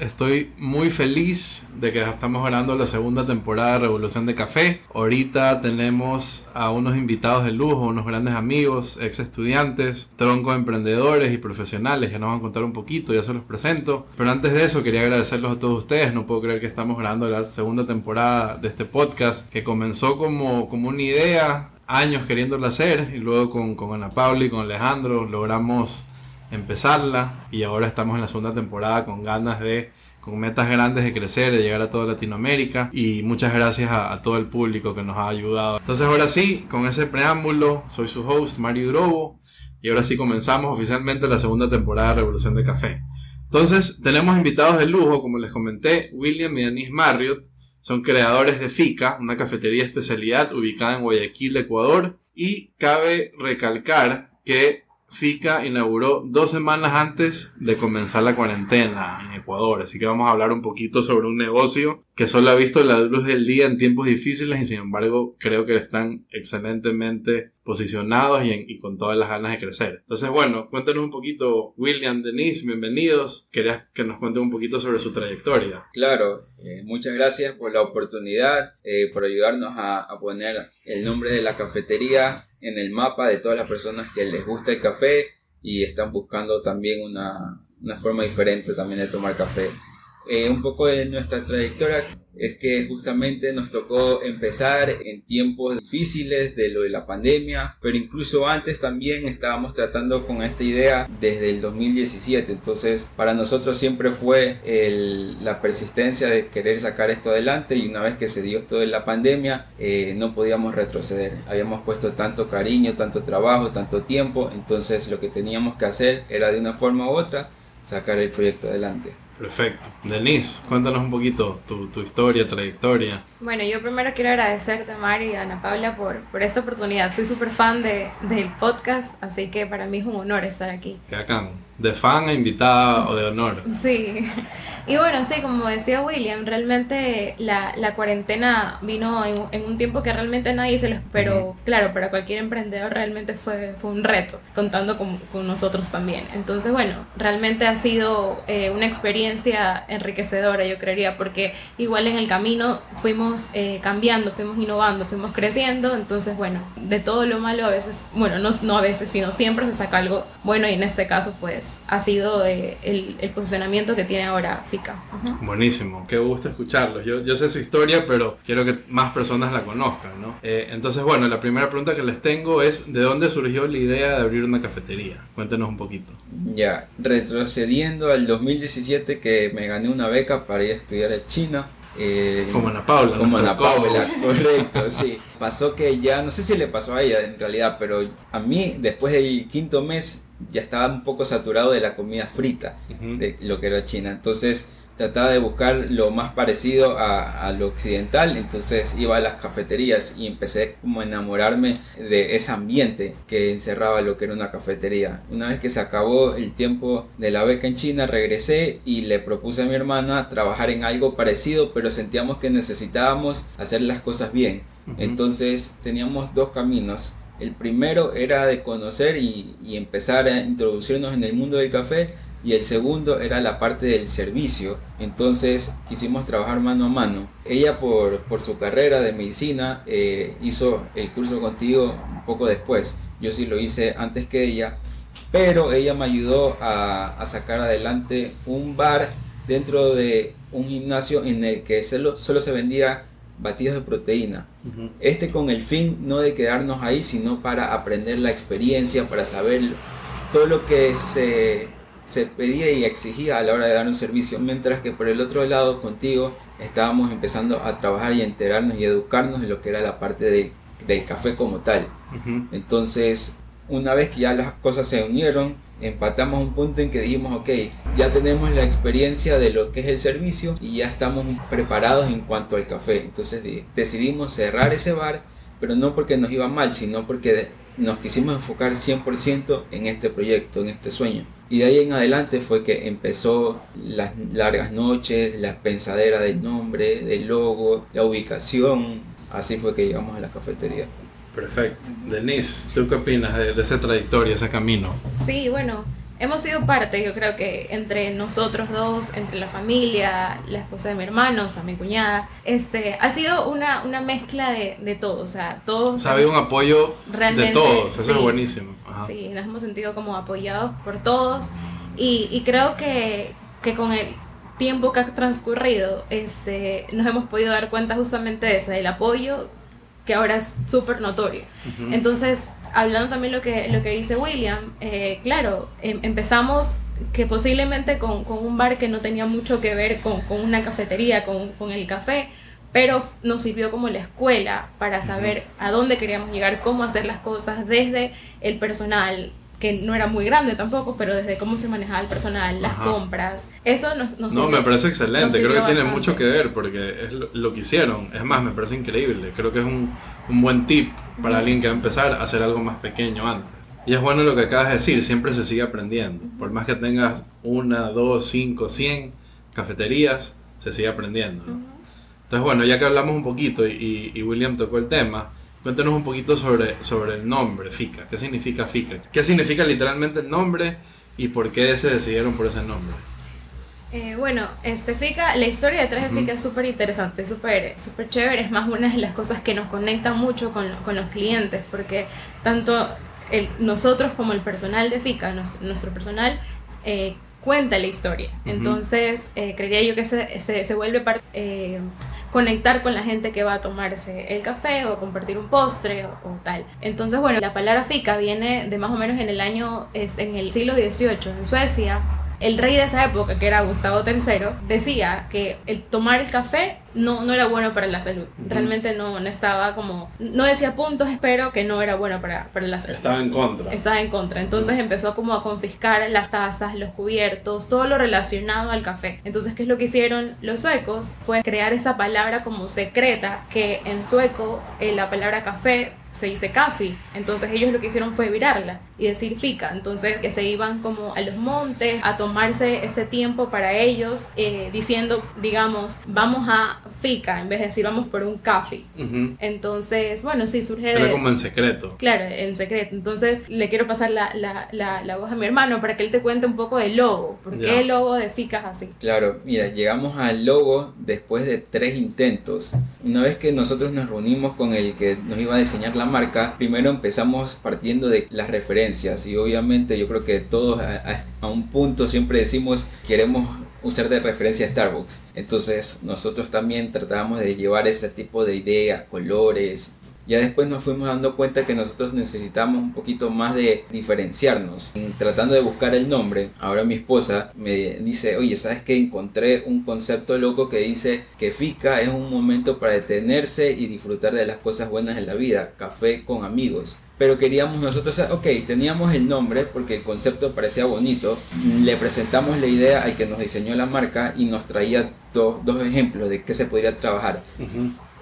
Estoy muy feliz de que estamos grabando la segunda temporada de Revolución de Café. Ahorita tenemos a unos invitados de lujo, unos grandes amigos, ex estudiantes, tronco emprendedores y profesionales, ya nos van a contar un poquito, ya se los presento. Pero antes de eso quería agradecerlos a todos ustedes, no puedo creer que estamos grabando la segunda temporada de este podcast que comenzó como, como una idea, años queriéndolo hacer y luego con, con Ana Paula y con Alejandro logramos empezarla y ahora estamos en la segunda temporada con ganas de con metas grandes de crecer, de llegar a toda Latinoamérica y muchas gracias a, todo el público que nos ha ayudado. Entonces ahora sí, con ese preámbulo, soy su host Mario Drobo y ahora sí comenzamos oficialmente la segunda temporada de Revolución de Café. Entonces tenemos invitados de lujo, como les comenté, William y Denise Marriott, son creadores de FICA, una cafetería especialidad ubicada en Guayaquil, Ecuador, y cabe recalcar que FICA inauguró dos semanas antes de comenzar la cuarentena en Ecuador, así que vamos a hablar un poquito sobre un negocio que solo ha visto la luz del día en tiempos difíciles y sin embargo creo que están excelentemente posicionados y, con todas las ganas de crecer. Entonces bueno, cuéntenos un poquito, William, Denise, bienvenidos. Quería que nos cuenten un poquito sobre su trayectoria. Claro, eh, muchas gracias por la oportunidad, eh, por ayudarnos a poner el nombre de la cafetería en el mapa de todas las personas que les gusta el café y están buscando también una, una forma diferente también de tomar café. Eh, un poco de nuestra trayectoria es que justamente nos tocó empezar en tiempos difíciles de lo de la pandemia, pero incluso antes también estábamos tratando con esta idea desde el 2017. Entonces, para nosotros siempre fue la persistencia de querer sacar esto adelante y una vez que se dio esto de la pandemia, eh, no podíamos retroceder. Habíamos puesto tanto cariño, tanto trabajo, tanto tiempo, entonces lo que teníamos que hacer era de una forma u otra sacar el proyecto adelante. Perfecto. Denise, cuéntanos un poquito tu, tu, historia, trayectoria. Bueno, yo primero quiero agradecerte, Mario y Ana Paula, por, por esta oportunidad. Soy súper fan de, del podcast, así que para mí es un honor estar aquí. Qué acá de fan a invitada o de honor. Sí, y bueno, sí, como decía William, realmente la, la cuarentena vino en, en, un tiempo que realmente nadie se lo esperó. Claro, para cualquier emprendedor realmente fue, fue un reto, contando con, con nosotros también. Entonces, bueno, realmente ha sido eh, una experiencia enriquecedora, yo creería, porque igual en el camino fuimos eh, cambiando, fuimos innovando, fuimos creciendo. Entonces, bueno, de todo lo malo a veces, bueno, no, no a veces, sino siempre se saca algo bueno y en este caso, pues ha sido eh, el, el, posicionamiento que tiene ahora FICA. Buenísimo, qué gusto escucharlos. Yo, yo sé su historia, pero quiero que más personas la conozcan, ¿no? Eh, entonces, bueno, la primera pregunta que les tengo es, ¿de dónde surgió la idea de abrir una cafetería? Cuéntenos un poquito. Ya, retrocediendo al 2017 que me gané una beca para ir a estudiar en China. Eh, como Ana Paula. Como Ana Paula, correcto, sí. Pasó que ya, no sé si le pasó a ella en realidad, pero a mí después del quinto mes ya estaba un poco saturado de la comida frita, de lo que era China. Entonces trataba de buscar lo más parecido a, lo occidental, entonces iba a las cafeterías y empecé como a enamorarme de ese ambiente que encerraba lo que era una cafetería. Una vez que se acabó el tiempo de la beca en China, regresé y le propuse a mi hermana trabajar en algo parecido, pero sentíamos que necesitábamos hacer las cosas bien. Entonces teníamos dos caminos el primero era de conocer y, empezar a introducirnos en el mundo del café y el segundo era la parte del servicio. Entonces quisimos trabajar mano a mano. Ella por, por su carrera de medicina eh, hizo el curso contigo un poco después. Yo sí lo hice antes que ella. Pero ella me ayudó a, a sacar adelante un bar dentro de un gimnasio en el que solo, solo se vendía batidos de proteína. Este con el fin no de quedarnos ahí, sino para aprender la experiencia, para saber todo lo que se, se pedía y exigía a la hora de dar un servicio, mientras que por el otro lado contigo estábamos empezando a trabajar y enterarnos y educarnos en lo que era la parte del café como tal. Entonces, una vez que ya las cosas se unieron, empatamos un punto en que dijimos, ok, ya tenemos la experiencia de lo que es el servicio y ya estamos preparados en cuanto al café. Entonces decidimos cerrar ese bar, pero no porque nos iba mal, sino porque nos quisimos enfocar 100% en este proyecto, en este sueño. Y de ahí en adelante fue que empezó las largas noches, la pensadera del nombre, del logo, la ubicación. Así fue que llegamos a la cafetería. Perfecto. Denise, ¿tú qué opinas de, esa trayectoria, ese camino? Sí, bueno, hemos sido parte, yo creo que entre nosotros dos, entre la familia, la esposa de mi hermano, o sea, mi cuñada, este, ha sido una, una mezcla de, de todo, o sea, todos... O sea, ha habido un apoyo de todos, eso es buenísimo. Sí, nos hemos sentido como apoyados por todos y, y creo que, que con el tiempo que ha transcurrido, este, nos hemos podido dar cuenta justamente de eso, del apoyo que ahora es súper notorio. Entonces, hablando también lo que, lo que dice William, eh, claro, em, empezamos que posiblemente con, con, un bar que no tenía mucho que ver con, con una cafetería, con, con, el café, pero nos sirvió como la escuela para saber a dónde queríamos llegar, cómo hacer las cosas desde el personal, que no era muy grande tampoco, pero desde cómo se manejaba el personal, las compras, eso nos, nos No, me parece excelente, creo que tiene mucho que ver porque es lo, que hicieron, es más, me parece increíble, creo que es un, un buen tip para alguien que va a empezar a hacer algo más pequeño antes. Y es bueno lo que acabas de decir, siempre se sigue aprendiendo, por más que tengas una, dos, cinco, cien cafeterías, se sigue aprendiendo. Entonces, bueno, ya que hablamos un poquito y, y William tocó el tema, Cuéntanos un poquito sobre, sobre el nombre, FICA. ¿Qué significa FICA? ¿Qué significa literalmente el nombre y por qué se decidieron por ese nombre? Eh, bueno, este FICA, la historia detrás de FICA es súper interesante, súper super chévere. Es más una de las cosas que nos conecta mucho con, con los clientes, porque tanto el, nosotros como el personal de FICA, nuestro, personal, eh, cuenta la historia. Entonces, eh, creería yo que se, se, se vuelve parte conectar con la gente que va a tomarse el café o compartir un postre o, tal. Entonces, bueno, la palabra fika viene de más o menos en el año, en el siglo XVIII en Suecia. El rey de esa época, que era Gustavo III, decía que el tomar el café no, no era bueno para la salud. Realmente no, no estaba como... No decía puntos, espero que no era bueno para, para la salud. Estaba en contra. Estaba en contra. Entonces empezó como a confiscar las tazas, los cubiertos, todo lo relacionado al café. Entonces, ¿qué es lo que hicieron los suecos? Fue crear esa palabra como secreta, que en sueco eh, la palabra café se dice kafi. Entonces ellos lo que hicieron fue virarla y decir fica. Entonces que se iban como a los montes a tomarse ese tiempo para ellos, eh, diciendo, digamos, vamos a fica en vez de decir vamos por un café. Entonces, bueno, sí, surge de... Era como en secreto. Claro, en secreto. Entonces le quiero pasar la, la, la, la, voz a mi hermano para que él te cuente un poco del logo. ¿Por qué el logo de fica es así? Claro, mira, llegamos al logo después de tres intentos. Una vez que nosotros nos reunimos con el que nos iba a diseñar la marca, primero empezamos partiendo de las referencias y obviamente yo creo que todos a, un punto siempre decimos queremos usar de referencia a Starbucks. Entonces nosotros también tratábamos de llevar ese tipo de idea, colores. Ya después nos fuimos dando cuenta que nosotros necesitamos un poquito más de diferenciarnos. Tratando de buscar el nombre, ahora mi esposa me dice, oye, ¿sabes que Encontré un concepto loco que dice que FICA es un momento para detenerse y disfrutar de las cosas buenas en la vida, café con amigos pero queríamos nosotros, ok, teníamos el nombre porque el concepto parecía bonito, le presentamos la idea al que nos diseñó la marca y nos traía dos ejemplos de qué se podría trabajar.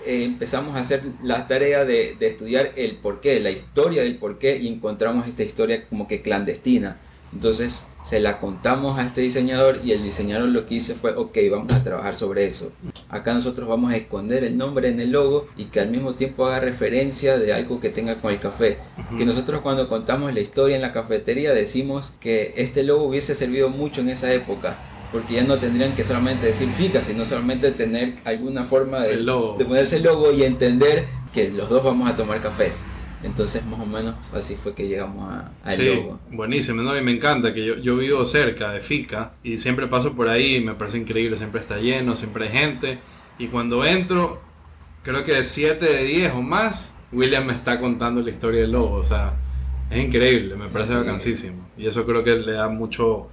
Eh, empezamos a hacer la tarea de, de, estudiar el porqué, la historia del porqué y encontramos esta historia como que clandestina. Entonces se la contamos a este diseñador y el diseñador lo que hizo fue, ok, vamos a trabajar sobre eso. Acá nosotros vamos a esconder el nombre en el logo y que al mismo tiempo haga referencia de algo que tenga con el café. Que nosotros cuando contamos la historia en la cafetería decimos que este logo hubiese servido mucho en esa época. Porque ya no tendrían que solamente decir FICA, sino solamente tener alguna forma de, de ponerse el logo y entender que los dos vamos a tomar café. Entonces, más o menos así fue que llegamos al sí, logo. Buenísimo, ¿no? y me encanta que yo, yo vivo cerca de FICA y siempre paso por ahí y me parece increíble, siempre está lleno, siempre hay gente. Y cuando entro, creo que de 7 de 10 o más, William me está contando la historia del logo. O sea, es increíble, me parece sí. vacancísimo. Y eso creo que le da mucho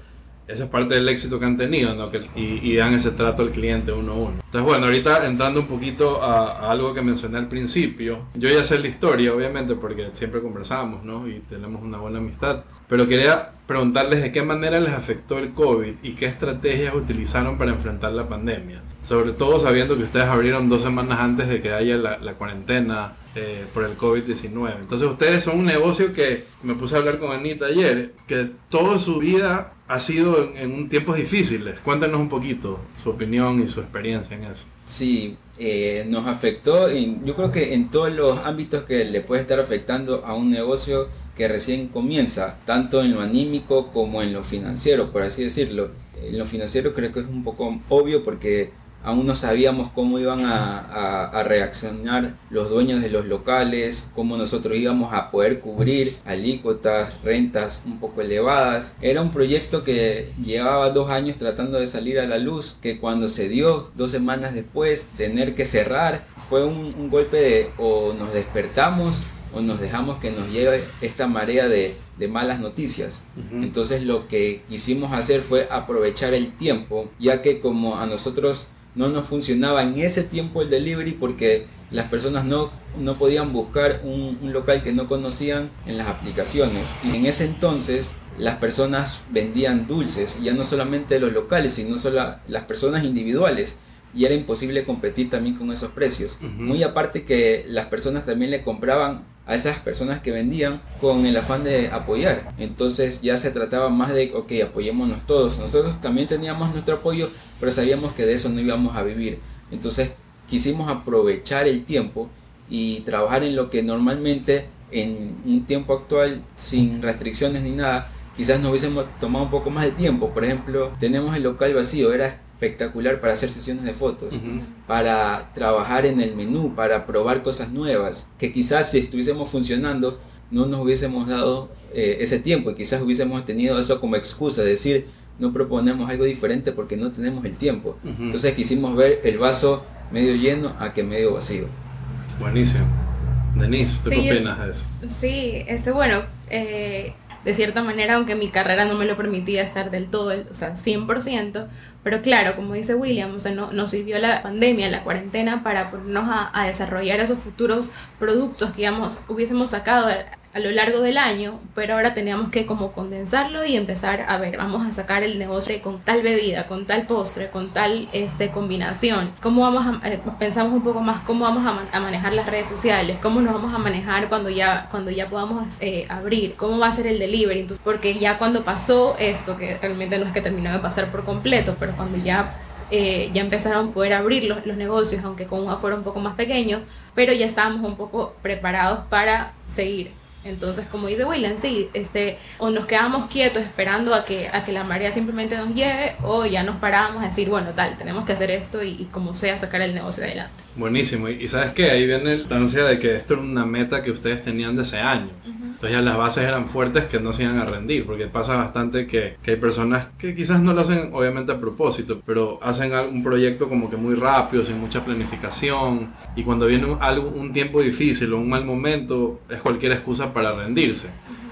eso es parte del éxito que han tenido, ¿no? Que, y, y, dan ese trato al cliente uno a uno. Entonces, bueno, ahorita entrando un poquito a, a, algo que mencioné al principio, yo ya sé la historia, obviamente, porque siempre conversamos, ¿no? Y tenemos una buena amistad. Pero quería preguntarles de qué manera les afectó el COVID y qué estrategias utilizaron para enfrentar la pandemia. Sobre todo sabiendo que ustedes abrieron dos semanas antes de que haya la, la cuarentena eh, por el COVID-19. Entonces ustedes son un negocio que me puse a hablar con Anita ayer, que toda su vida ha sido en, en tiempos difíciles. Cuéntanos un poquito su opinión y su experiencia en eso. Sí, eh, nos afectó, en, yo creo que en todos los ámbitos que le puede estar afectando a un negocio, que recién comienza, tanto en lo anímico como en lo financiero, por así decirlo. En lo financiero creo que es un poco obvio porque aún no sabíamos cómo iban a, reaccionar los dueños de los locales, cómo nosotros íbamos a poder cubrir alícuotas, rentas un poco elevadas. Era un proyecto que llevaba dos años tratando de salir a la luz, que cuando se dio dos semanas después tener que cerrar fue un, golpe de o nos despertamos o nos dejamos que nos lleve esta marea de, malas noticias. Entonces lo que quisimos hacer fue aprovechar el tiempo, ya que como a nosotros no nos funcionaba en ese tiempo el delivery porque las personas no, no podían buscar un, local que no conocían en las aplicaciones. Y en ese entonces las personas vendían dulces, ya no solamente los locales, sino solo las personas individuales. Y era imposible competir también con esos precios. Muy aparte que las personas también le compraban a esas personas que vendían con el afán de apoyar. Entonces ya se trataba más de, ok, apoyémonos todos. Nosotros también teníamos nuestro apoyo, pero sabíamos que de eso no íbamos a vivir. Entonces quisimos aprovechar el tiempo y trabajar en lo que normalmente en un tiempo actual, sin restricciones ni nada, quizás nos hubiésemos tomado un poco más de tiempo. Por ejemplo, tenemos el local vacío, era espectacular para hacer sesiones de fotos, para trabajar en el menú, para probar cosas nuevas, que quizás si estuviésemos funcionando no nos hubiésemos dado eh, ese tiempo y quizás hubiésemos tenido eso como excusa, de decir, no proponemos algo diferente porque no tenemos el tiempo. Entonces quisimos ver el vaso medio lleno a que medio vacío. Buenísimo. Denise, ¿tú qué opinas de eso? Sí, este, bueno, eh, de cierta manera, aunque mi carrera no me lo permitía estar del todo, o sea, 100%, pero claro, como dice William, o sea, no, nos sirvió la pandemia, la cuarentena, para ponernos a, a desarrollar esos futuros productos que digamos, hubiésemos sacado a lo largo del año, pero ahora teníamos que como condensarlo y empezar a ver, vamos a sacar el negocio con tal bebida, con tal postre, con tal este, combinación, cómo vamos a, eh, pensamos un poco más cómo vamos a, manejar las redes sociales, cómo nos vamos a manejar cuando ya, cuando ya podamos eh, abrir, cómo va a ser el delivery, entonces, porque ya cuando pasó esto, que realmente no es que terminó de pasar por completo, pero cuando ya eh, ya empezaron a poder abrir los, los, negocios, aunque con un afuera un poco más pequeño, pero ya estábamos un poco preparados para seguir. Entonces, como dice William, sí, este, o nos quedamos quietos esperando a que, a que la marea simplemente nos lleve, o ya nos paramos a decir, bueno, tal, tenemos que hacer esto y, como sea sacar el negocio adelante. Buenísimo, y, sabes que ahí viene la instancia de que esto era una meta que ustedes tenían desde años. Entonces ya las bases eran fuertes que no se iban a rendir, porque pasa bastante que, que hay personas que quizás no lo hacen obviamente a propósito, pero hacen un proyecto como que muy rápido, sin mucha planificación, y cuando viene algo, un tiempo difícil o un mal momento, es cualquier excusa para rendirse.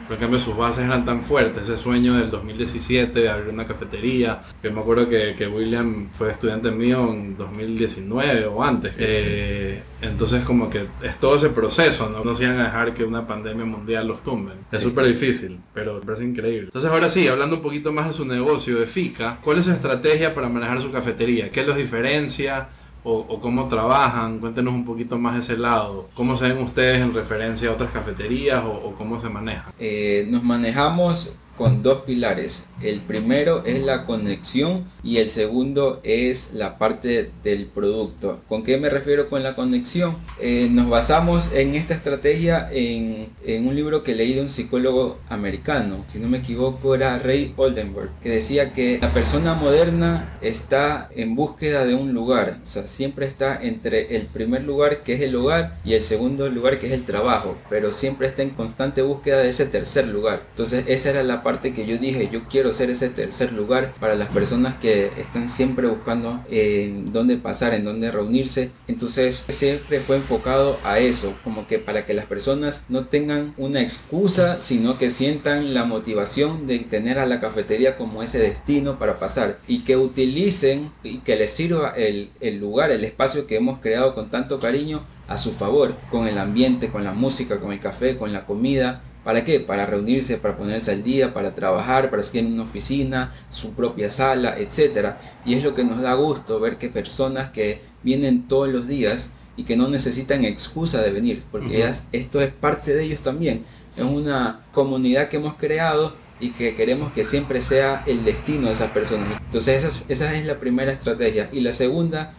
Pero en cambio sus bases eran tan fuertes, ese sueño del 2017 de abrir una cafetería, que me acuerdo que, que William fue estudiante mío en 2019 o antes. Eh, entonces como que es todo ese proceso, ¿no? No se iban a dejar que una pandemia mundial los tumben. Es súper difícil, pero me parece increíble. Entonces ahora sí, hablando un poquito más de su negocio, de FICA, ¿cuál es su estrategia para manejar su cafetería? ¿Qué los diferencia? O, cómo trabajan? Cuéntenos un poquito más ese lado. ¿Cómo se ven ustedes en referencia a otras cafeterías o, cómo se maneja? Eh, nos manejamos con dos pilares. El primero es la conexión y el segundo es la parte del producto. ¿Con qué me refiero con la conexión? Eh, nos basamos en esta estrategia en, en, un libro que leí de un psicólogo americano, si no me equivoco era Ray Oldenburg, que decía que la persona moderna está en búsqueda de un lugar, o sea, siempre está entre el primer lugar que es el hogar y el segundo lugar que es el trabajo, pero siempre está en constante búsqueda de ese tercer lugar. Entonces esa era la parte que yo dije, yo quiero ser ese tercer lugar para las personas que están siempre buscando en dónde pasar, en dónde reunirse. Entonces siempre fue enfocado a eso, como que para que las personas no tengan una excusa, sino que sientan la motivación de tener a la cafetería como ese destino para pasar y que utilicen y que les sirva el, el lugar, el espacio que hemos creado con tanto cariño a su favor, con el ambiente, con la música, con el café, con la comida, ¿Para qué? Para reunirse, para ponerse al día, para trabajar, para estar en una oficina, su propia sala, etc. Y es lo que nos da gusto ver que personas que vienen todos los días y que no necesitan excusa de venir, porque esto es parte de ellos también. Es una comunidad que hemos creado y que queremos que siempre sea el destino de esas personas. Entonces esa esa es la primera estrategia. Y la segunda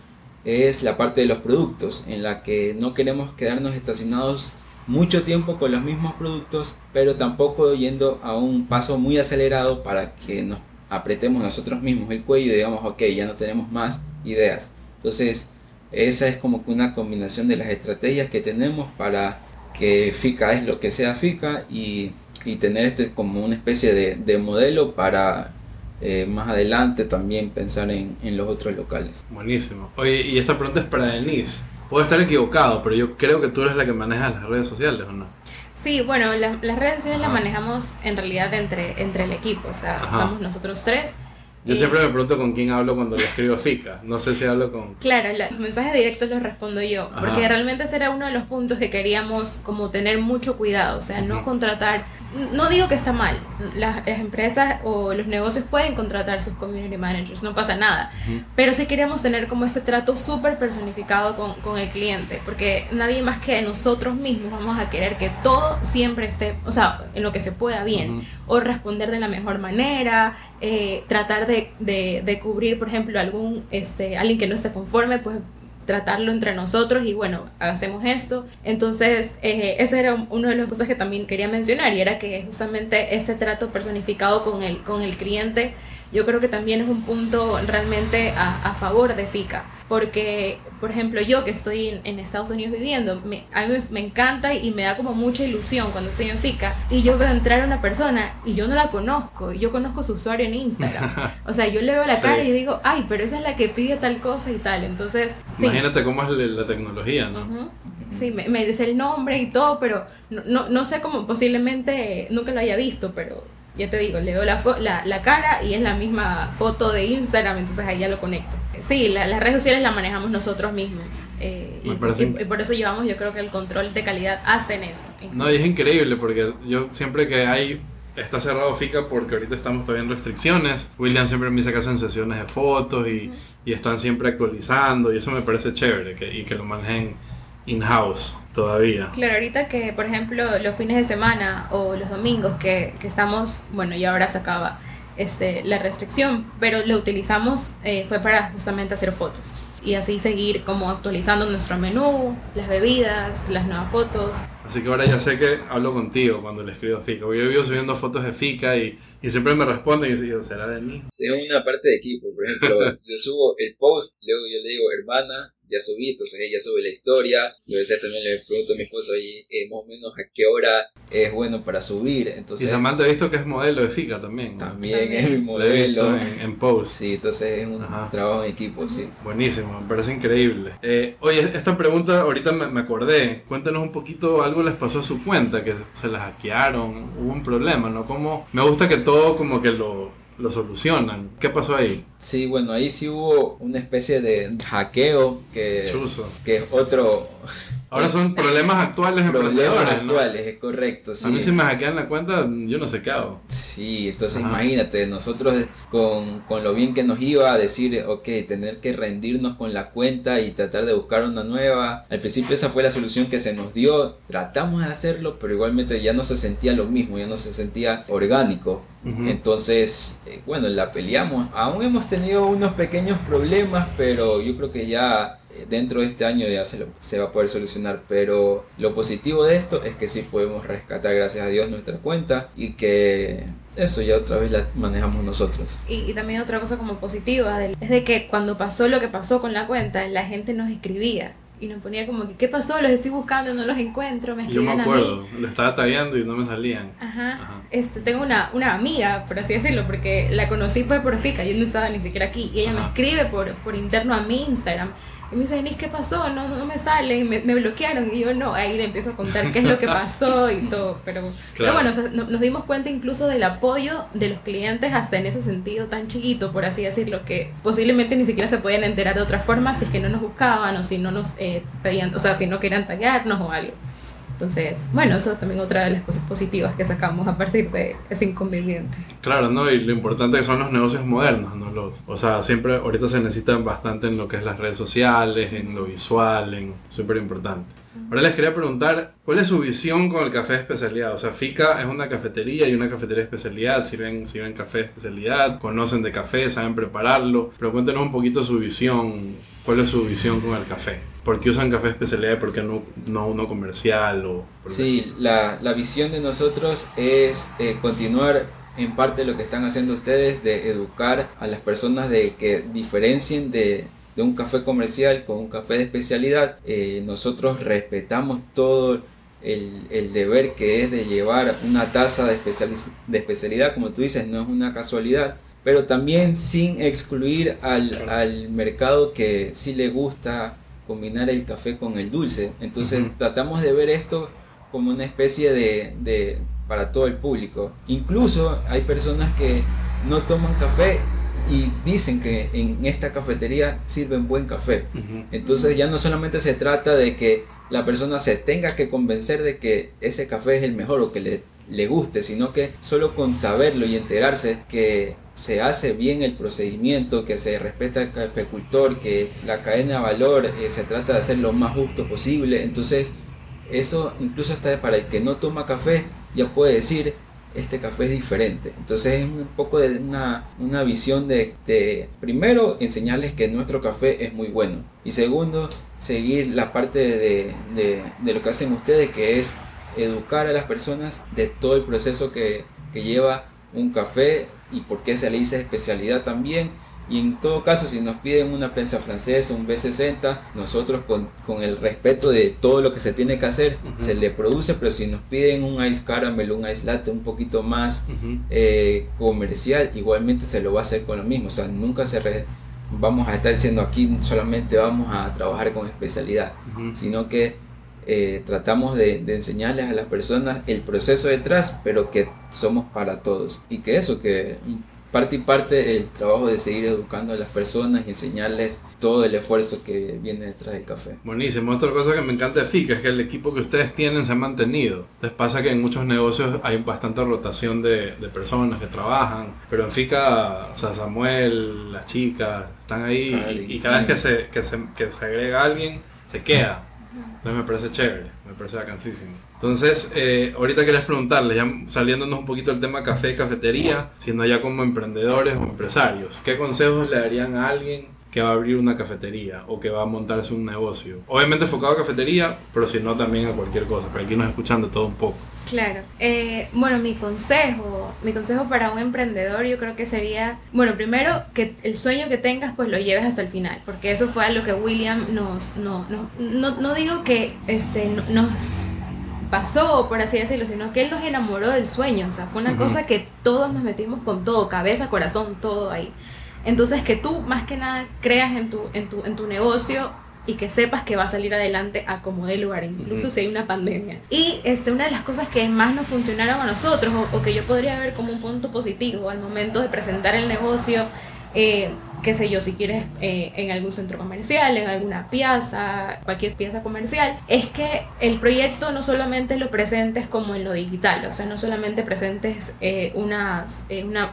es la parte de los productos, en la que no queremos quedarnos estacionados mucho tiempo con los mismos productos, pero tampoco yendo a un paso muy acelerado para que nos apretemos nosotros mismos el cuello y digamos, ok, ya no tenemos más ideas. Entonces, esa es como que una combinación de las estrategias que tenemos para que FICA es lo que sea FICA y, y tener este como una especie de, de modelo para eh, más adelante también pensar en, en, los otros locales. Buenísimo. Oye, y esta pregunta es para Denise. Puedo estar equivocado, pero yo creo que tú eres la que maneja las redes sociales, ¿o no? Sí, bueno, la, las redes sociales las manejamos en realidad entre, entre el equipo, o sea, Ajá. estamos nosotros tres yo siempre me pregunto con quién hablo cuando le escribo FICA. No sé si hablo con... Claro, los mensajes directos los respondo yo. Porque realmente ese era uno de los puntos que queríamos como tener mucho cuidado. O sea, no contratar... No digo que está mal. Las, empresas o los negocios pueden contratar sus community managers. No pasa nada. Pero sí queríamos tener como este trato súper personificado con, con el cliente. Porque nadie más que nosotros mismos vamos a querer que todo siempre esté... O sea, en lo que se pueda bien. O responder de la mejor manera. Eh, tratar de de, cubrir, por ejemplo, algún, este, alguien que no esté conforme, pues tratarlo entre nosotros y bueno, hacemos esto. Entonces, eh, era uno de las cosas que también quería mencionar y era que justamente este trato personificado con el, con el cliente, yo creo que también es un punto realmente a, a favor de FICA porque, por ejemplo, yo que estoy en, Estados Unidos viviendo, me, a mí me, encanta y me da como mucha ilusión cuando estoy en FICA y yo veo entrar a una persona y yo no la conozco, yo conozco su usuario en Instagram. O sea, yo le veo la cara y digo, ay, pero esa es la que pide tal cosa y tal. Entonces, Imagínate cómo es la tecnología, ¿no? Sí, me, me, dice el nombre y todo, pero no, no, no sé cómo, posiblemente nunca lo haya visto, pero ya te digo, le veo la, la, la, cara y es la misma foto de Instagram, entonces ahí ya lo conecto. Sí, las redes sociales las manejamos nosotros mismos. Eh, y, por eso llevamos yo creo que el control de calidad hasta en eso. No, y es increíble porque yo siempre que hay... Está cerrado FICA porque ahorita estamos todavía en restricciones. William siempre me saca en sesiones de fotos y, y, están siempre actualizando y eso me parece chévere que, y que lo manejen in-house todavía. Claro, ahorita que, por ejemplo, los fines de semana o los domingos que, que estamos, bueno, y ahora se acaba este, la restricción, pero lo utilizamos eh, fue para justamente hacer fotos y así seguir como actualizando nuestro menú, las bebidas, las nuevas fotos. Así que ahora ya sé que hablo contigo cuando le escribo a Fica. Yo vivo subiendo fotos de Fica y, y siempre me responden y digo, ¿será de mí? Sí, una parte de equipo. Por ejemplo, yo subo el post, luego yo le digo, hermana, ya subí, entonces ella sube la historia. Yo a veces también le pregunto a mi esposa ahí eh, más o menos a qué hora es bueno para subir. Entonces, y Samantha he visto que es modelo de FICA también. También, es mi modelo. En, en, post. Sí, entonces es un trabajo en equipo, sí. Buenísimo, me parece increíble. Eh, oye, esta pregunta ahorita me, me, acordé. Cuéntanos un poquito, algo les pasó a su cuenta, que se la hackearon, hubo un problema, ¿no? Como, me gusta que todo como que lo lo solucionan. ¿Qué pasó ahí? Sí, bueno, ahí sí hubo una especie de hackeo que, que es otro... Ahora son problemas actuales Problemas actuales, es correcto. Sí. A mí si me hackean la cuenta, yo no sé qué hago. Sí, entonces imagínate, nosotros con, con, lo bien que nos iba a decir, ok, tener que rendirnos con la cuenta y tratar de buscar una nueva. Al principio esa fue la solución que se nos dio. Tratamos de hacerlo, pero igualmente ya no se sentía lo mismo, ya no se sentía orgánico. Entonces, eh, bueno, la peleamos. Aún hemos tenido unos pequeños problemas, pero yo creo que ya dentro de este año ya se, se, va a poder solucionar. Pero lo positivo de esto es que sí podemos rescatar, gracias a Dios, nuestra cuenta y que eso ya otra vez la manejamos nosotros. Y, y también otra cosa como positiva es de que cuando pasó lo que pasó con la cuenta, la gente nos escribía y nos ponía como que, ¿qué pasó? Los estoy buscando, no los encuentro, me Yo me acuerdo, lo estaba tagueando y no me salían. Ajá. Este, tengo una, una amiga, por así decirlo, porque la conocí fue por FICA, yo no estaba ni siquiera aquí, y ella me escribe por, por interno a mi Instagram y me dice, Denise, ¿qué pasó? No, no, me sale, me, me, bloquearon. Y yo no, ahí le empiezo a contar qué es lo que pasó y todo. Pero, pero bueno, nos dimos cuenta incluso del apoyo de los clientes hasta en ese sentido tan chiquito, por así decirlo, que posiblemente ni siquiera se podían enterar de otra forma si es que no nos buscaban o si no nos eh, pedían, o sea, si no querían tallarnos o algo. Entonces, bueno, eso es también otra de las cosas positivas que sacamos a partir de ese inconveniente. Claro, ¿no? Y lo importante son los negocios modernos, ¿no? Los, o sea, siempre ahorita se necesitan bastante en lo que es las redes sociales, en lo visual, en súper importante. Ahora les quería preguntar, ¿cuál es su visión con el café de especialidad? O sea, FICA es una cafetería y una cafetería de especialidad, sirven, sirven café de especialidad, conocen de café, saben prepararlo, pero cuéntenos un poquito su visión, ¿cuál es su visión con el café? Por qué usan café especialidad y por qué no, no uno comercial. O sí, la, la, visión de nosotros es eh, continuar en parte lo que están haciendo ustedes de educar a las personas de que diferencien de, de un café comercial con un café de especialidad. Eh, nosotros respetamos todo el, el, deber que es de llevar una taza de, de especialidad, como tú dices, no es una casualidad pero también sin excluir al, al, mercado que sí le gusta combinar el café con el dulce. Entonces tratamos de ver esto como una especie de, de, para todo el público. Incluso hay personas que no toman café y dicen que en esta cafetería sirven buen café. Entonces ya no solamente se trata de que la persona se tenga que convencer de que ese café es el mejor o que le, le guste, sino que solo con saberlo y enterarse que se hace bien el procedimiento, que se respeta al cafecultor, que la cadena de valor eh, se trata de hacer lo más justo posible. Entonces, eso incluso hasta para el que no toma café ya puede decir, este café es diferente. Entonces es un poco de una, una visión de, de, primero, enseñarles que nuestro café es muy bueno. Y segundo, seguir la parte de, de, de lo que hacen ustedes, que es educar a las personas de todo el proceso que, que lleva un café y por qué se le dice especialidad también. Y en todo caso, si nos piden una prensa francesa, un B60, nosotros con, con, el respeto de todo lo que se tiene que hacer, se le produce, pero si nos piden un ice caramel, un ice latte un poquito más eh, comercial, igualmente se lo va a hacer con lo mismo. O sea, nunca se vamos a estar diciendo aquí solamente vamos a trabajar con especialidad, sino que eh, tratamos de, enseñarles a las personas el proceso detrás, pero que somos para todos. Y que eso, que parte y parte el trabajo de seguir educando a las personas y enseñarles todo el esfuerzo que viene detrás del café. Buenísimo. Otra cosa que me encanta de FICA es que el equipo que ustedes tienen se ha mantenido. Entonces pasa que en muchos negocios hay bastante rotación de, personas que trabajan, pero en FICA, o sea, Samuel, las chicas, están ahí y, cada vez que se, que se, que se agrega alguien, se queda. Entonces me parece chévere, me parece vacancísimo. Entonces, eh, ahorita querías preguntarle, ya saliéndonos un poquito del tema café y cafetería, siendo ya como emprendedores o empresarios, ¿qué consejos le darían a alguien que va a abrir una cafetería o que va a montarse un negocio? Obviamente enfocado a cafetería, pero si no también a cualquier cosa, para aquí nos escuchan de todo un poco. Claro. Eh, bueno, mi consejo, mi consejo para un emprendedor yo creo que sería, bueno, primero que el sueño que tengas pues lo lleves hasta el final, porque eso fue lo que William nos, no, no, no, no digo que este, nos pasó, por así decirlo, sino que él nos enamoró del sueño, o sea, fue una cosa que todos nos metimos con todo, cabeza, corazón, todo ahí. Entonces que tú más que nada creas en tu, en tu, en tu negocio y que sepas que va a salir adelante a como de lugar, incluso si hay una pandemia. Y este, una de las cosas que más nos funcionaron a nosotros, o, que yo podría ver como un punto positivo al momento de presentar el negocio, eh, qué sé yo, si quieres eh, en algún centro comercial, en alguna pieza, cualquier pieza comercial, es que el proyecto no solamente lo presentes como en lo digital, o sea, no solamente presentes eh, una,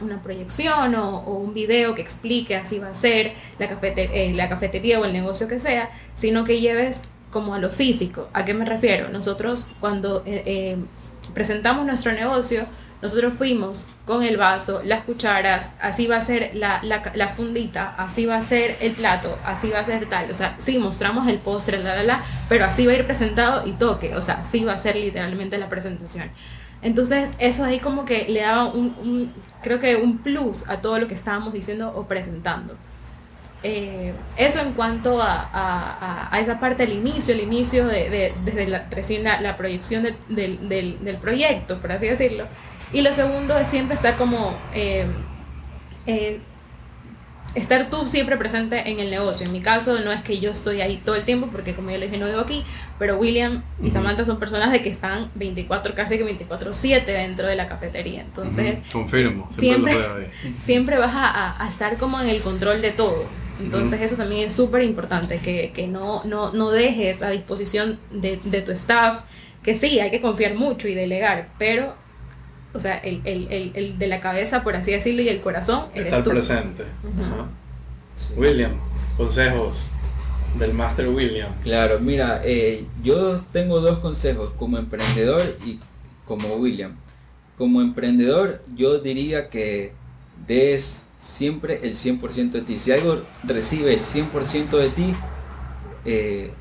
una, proyección o, un video que explique así va a ser la cafetería o el negocio que sea, sino que lleves como a lo físico. ¿A qué me refiero? Nosotros cuando presentamos nuestro negocio, nosotros fuimos con el vaso, las cucharas, así va a ser la, la, fundita, así va a ser el plato, así va a ser tal. O sea, sí, mostramos el postre, la, la, la, pero así va a ir presentado y toque. O sea, así va a ser literalmente la presentación. Entonces, eso ahí como que le daba un, creo que un plus a todo lo que estábamos diciendo o presentando. Eh, eso en cuanto a, a, a, esa parte del inicio, el inicio de, de desde la, recién la, proyección del, del, del, proyecto, por así decirlo. Y lo segundo es siempre estar como... Eh, eh, estar tú siempre presente en el negocio. En mi caso no es que yo estoy ahí todo el tiempo, porque como yo les dije, no vivo aquí, pero William y Samantha son personas de que están 24, casi que 24/7 dentro de la cafetería. Entonces, confirmo, siempre, siempre, vas a, a, estar como en el control de todo. Entonces eso también es súper importante, que, que no, no, no, dejes a disposición de, de tu staff, que sí, hay que confiar mucho y delegar, pero o sea, el, el, el, el, de la cabeza, por así decirlo, y el corazón, eres Estar presente. William, consejos del Master William. Claro, mira, eh, yo tengo dos consejos como emprendedor y como William. Como emprendedor, yo diría que des siempre el 100% de ti. Si algo recibe el 100% de ti, eh,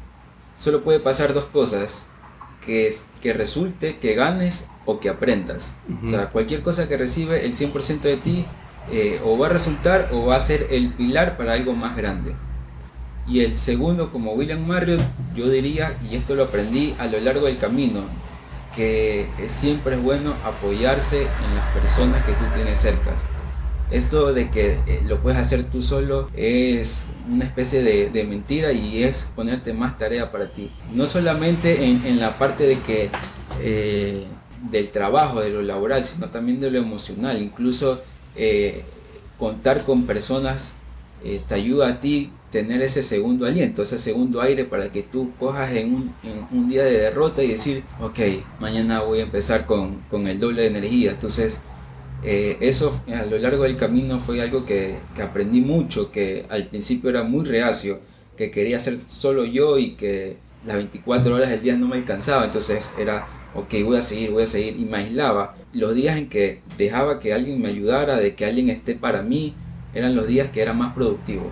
solo puede pasar dos cosas, que, es, que resulte, que ganes o que aprendas. O sea, cualquier cosa que recibe el 100% de ti eh, o va a resultar o va a ser el pilar para algo más grande. Y el segundo, como William Marriott, yo diría, y esto lo aprendí a lo largo del camino, que siempre es bueno apoyarse en las personas que tú tienes cerca. Esto de que eh, lo puedes hacer tú solo es una especie de, mentira y es ponerte más tarea para ti. No solamente en, la parte de que eh, del trabajo, de lo laboral, sino también de lo emocional. Incluso eh, contar con personas te ayuda a ti tener ese segundo aliento, ese segundo aire para que tú cojas en un, día de derrota y decir, ok, mañana voy a empezar con, con el doble de energía. Entonces, eh, eso a lo largo del camino fue algo que, que, aprendí mucho, que al principio era muy reacio, que quería ser solo yo y que las 24 horas del día no me alcanzaba, entonces era, ok, voy a seguir, voy a seguir, y me aislaba. Los días en que dejaba que alguien me ayudara, de que alguien esté para mí, eran los días que era más productivo.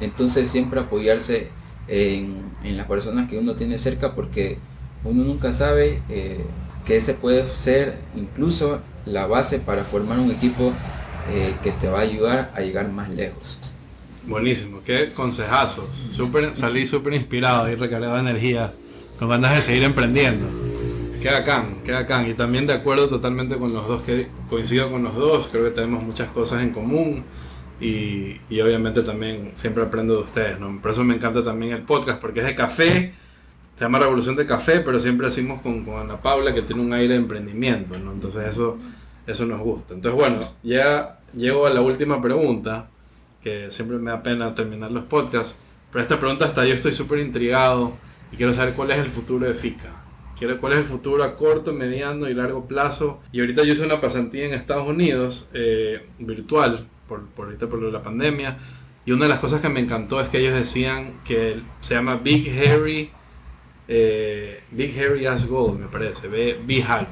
Entonces siempre apoyarse en, en, las personas que uno tiene cerca porque uno nunca sabe eh, que ese puede ser incluso la base para formar un equipo eh, que te va a ayudar a llegar más lejos. Buenísimo, qué consejazos. Super, salí súper inspirado y recargado de energía, con ganas de seguir emprendiendo. Qué bacán, qué bacán. Y también de acuerdo totalmente con los dos, que coincido con los dos, creo que tenemos muchas cosas en común. Y, y obviamente también siempre aprendo de ustedes, ¿no? Por eso me encanta también el podcast, porque es de café, se llama Revolución de Café, pero siempre decimos con, con Ana Paula que tiene un aire de emprendimiento, ¿no? Entonces eso, eso nos gusta. Entonces bueno, ya llego a la última pregunta, que siempre me da pena terminar los podcasts, pero esta pregunta hasta yo estoy súper intrigado y quiero saber cuál es el futuro de FICA. Quiero cuál es el futuro a corto, mediano y largo plazo. Y ahorita yo hice una pasantía en Estados Unidos, eh, virtual, por, por ahorita por la pandemia, y una de las cosas que me encantó es que ellos decían que se llama Big Harry eh, Big Harry As Gold, me parece, Big Hug.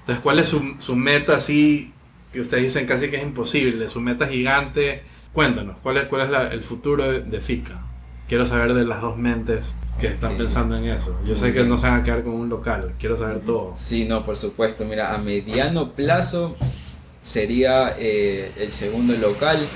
Entonces, ¿cuál es su, su, meta así que ustedes dicen casi que es imposible? Su meta gigante. Cuéntanos, ¿cuál es, cuál es el futuro de, FICA? Quiero saber de las dos mentes que están pensando en eso. Yo sé que no se van a quedar con un local, quiero saber todo. Sí, no, por supuesto. Mira, a mediano plazo sería eh, el segundo local.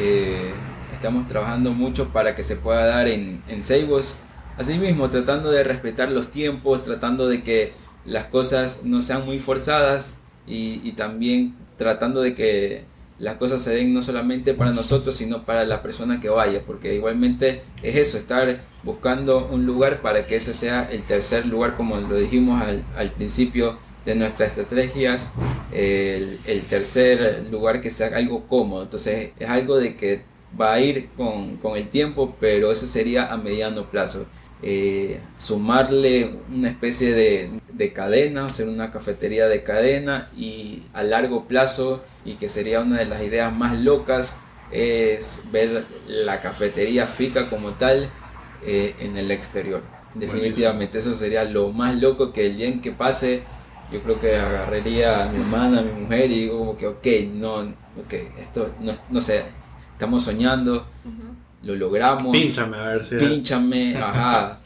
Eh, estamos trabajando mucho para que se pueda dar en, en Seibos Asimismo, tratando de respetar los tiempos, tratando de que las cosas no sean muy forzadas y, también tratando de que las cosas se den no solamente para nosotros, sino para la persona que vaya, porque igualmente es eso, estar buscando un lugar para que ese sea el tercer lugar, como lo dijimos al, principio de nuestras estrategias, el, tercer lugar que sea algo cómodo, entonces es algo de que va a ir con, con el tiempo, pero eso sería a mediano plazo. Eh, sumarle una especie de, cadena, hacer una cafetería de cadena y a largo plazo, y que sería una de las ideas más locas, es ver la cafetería FICA como tal eh, en el exterior. Definitivamente eso sería lo más loco que el día en que pase, yo creo que agarraría a mi hermana, a mi mujer y digo como que, ok, no, ok, esto no, no sé, estamos soñando lo logramos. Pínchame, a ver si. Pínchame, ajá.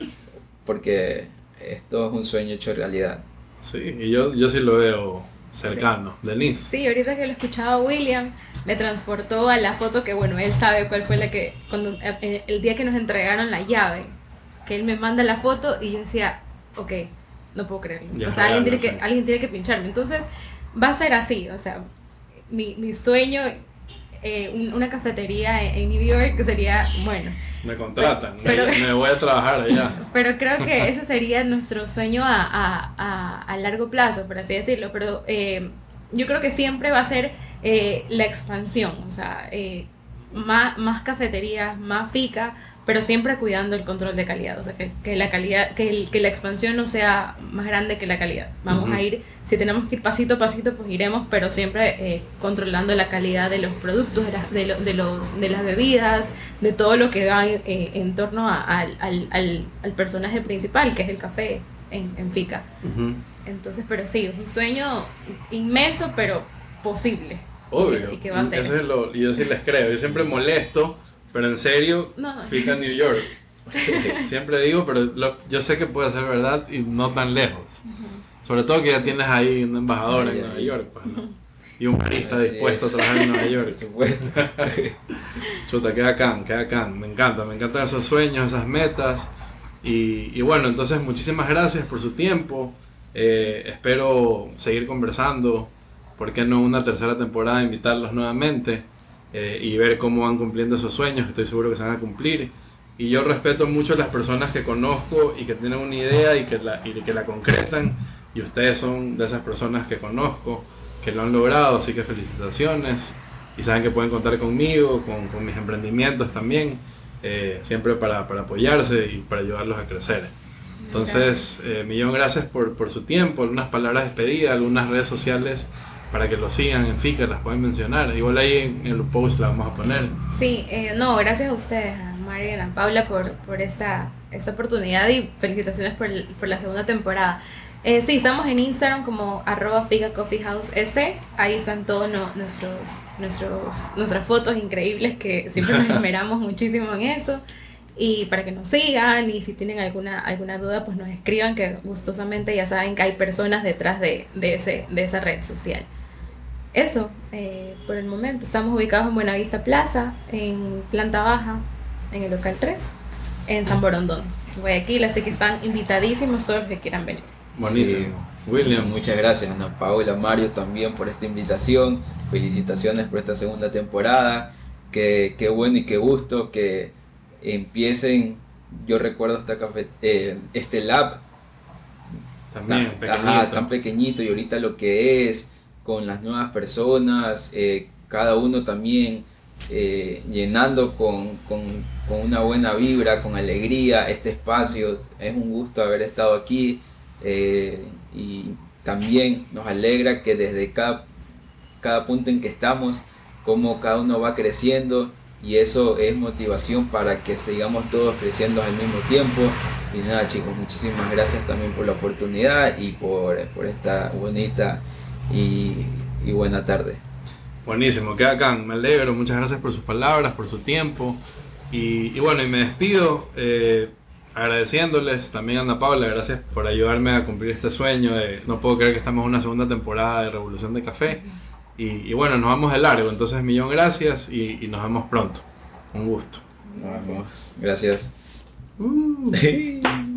Porque esto es un sueño hecho realidad. Sí, y yo, yo sí lo veo cercano. Denise. Sí, ahorita que lo escuchaba William, me transportó a la foto que, bueno, él sabe cuál fue la que. cuando eh, El día que nos entregaron la llave, que él me manda la foto y yo decía, ok, no puedo creerlo. o sea, alguien tiene, que, alguien tiene que pincharme. Entonces, va a ser así, o sea, mi, mi sueño eh, una cafetería en New York que sería, bueno. Me contratan, me voy a trabajar allá. Pero creo que ese sería nuestro sueño a, a, a, largo plazo, por así decirlo. Pero eh, yo creo que siempre va a ser eh, la expansión, o sea, más, más cafeterías, más fica, pero siempre cuidando el control de calidad, o sea, que, que la calidad, que, que, la expansión no sea más grande que la calidad. Vamos a ir, si tenemos que ir pasito a pasito, pues iremos, pero siempre eh, controlando la calidad de los productos, de, de, de, los, de las bebidas, de todo lo que va eh, en torno a, al, al, al, personaje principal, que es el café en, en FICA. Entonces, pero sí, es un sueño inmenso, pero posible. Obvio. Y que, va a ser. Eso es lo, yo sí les creo, yo siempre molesto pero en serio, no. fija New York. Siempre digo, pero yo sé que puede ser verdad y no tan lejos. Sobre todo que ya tienes ahí un embajador en Nueva York, pues, Y un barista dispuesto a trabajar en Nueva York. Por supuesto. Chuta, queda acá, queda acá. Me encanta, me encantan esos sueños, esas metas. Y, bueno, entonces muchísimas gracias por su tiempo. Eh, espero seguir conversando. ¿Por qué no una tercera temporada? Invitarlos nuevamente eh, y ver cómo van cumpliendo esos sueños. Estoy seguro que se van a cumplir. Y yo respeto mucho a las personas que conozco y que tienen una idea y que la, y que la concretan. Y ustedes son de esas personas que conozco, que lo han logrado. Así que felicitaciones. Y saben que pueden contar conmigo, con, con mis emprendimientos también. Eh, siempre para, para, apoyarse y para ayudarlos a crecer. Entonces, eh, millón gracias por, por, su tiempo, algunas palabras de despedida, algunas redes sociales para que lo sigan en Flickr, las pueden mencionar. Igual ahí en, el post la vamos a poner. Sí, eh, no, gracias a ustedes, a María y a Paula, por, por esta, esta oportunidad y felicitaciones por, por la segunda temporada. Eh, sí, estamos en Instagram como arroba Coffee House S. Ahí están todos nuestros, nuestros, nuestras fotos increíbles que siempre nos esmeramos muchísimo en eso. Y para que nos sigan y si tienen alguna, alguna duda, pues nos escriban que gustosamente ya saben que hay personas detrás de, de, ese, de esa red social. Eso, eh, por el momento. Estamos ubicados en Buenavista Plaza, en planta baja, en el local 3, en San Borondón, Guayaquil. Así que están invitadísimos todos los que quieran venir. Buenísimo. William. Muchas gracias, Ana Paola, Mario también por esta invitación. Felicitaciones por esta segunda temporada. Qué, qué bueno y qué gusto que empiecen. Yo recuerdo esta café, eh, este lab también tan, pequeñito. y ahorita lo que es con las nuevas personas, eh, cada uno también eh, llenando con, con, con, una buena vibra, con alegría este espacio. Es un gusto haber estado aquí. Eh, y también nos alegra que desde cada, cada punto en que estamos, como cada uno va creciendo y eso es motivación para que sigamos todos creciendo al mismo tiempo. Y nada chicos, muchísimas gracias también por la oportunidad y por, por esta bonita y, y, buena tarde. Buenísimo, queda acá, me alegro, muchas gracias por sus palabras, por su tiempo. Y, y bueno, y me despido. Eh, agradeciéndoles también a Ana Paula, gracias por ayudarme a cumplir este sueño. De, no puedo creer que estamos en una segunda temporada de Revolución de Café. Y, bueno, nos vamos de largo, entonces millón gracias y, nos vemos pronto. Un gusto. Nos vemos. Gracias. Uh.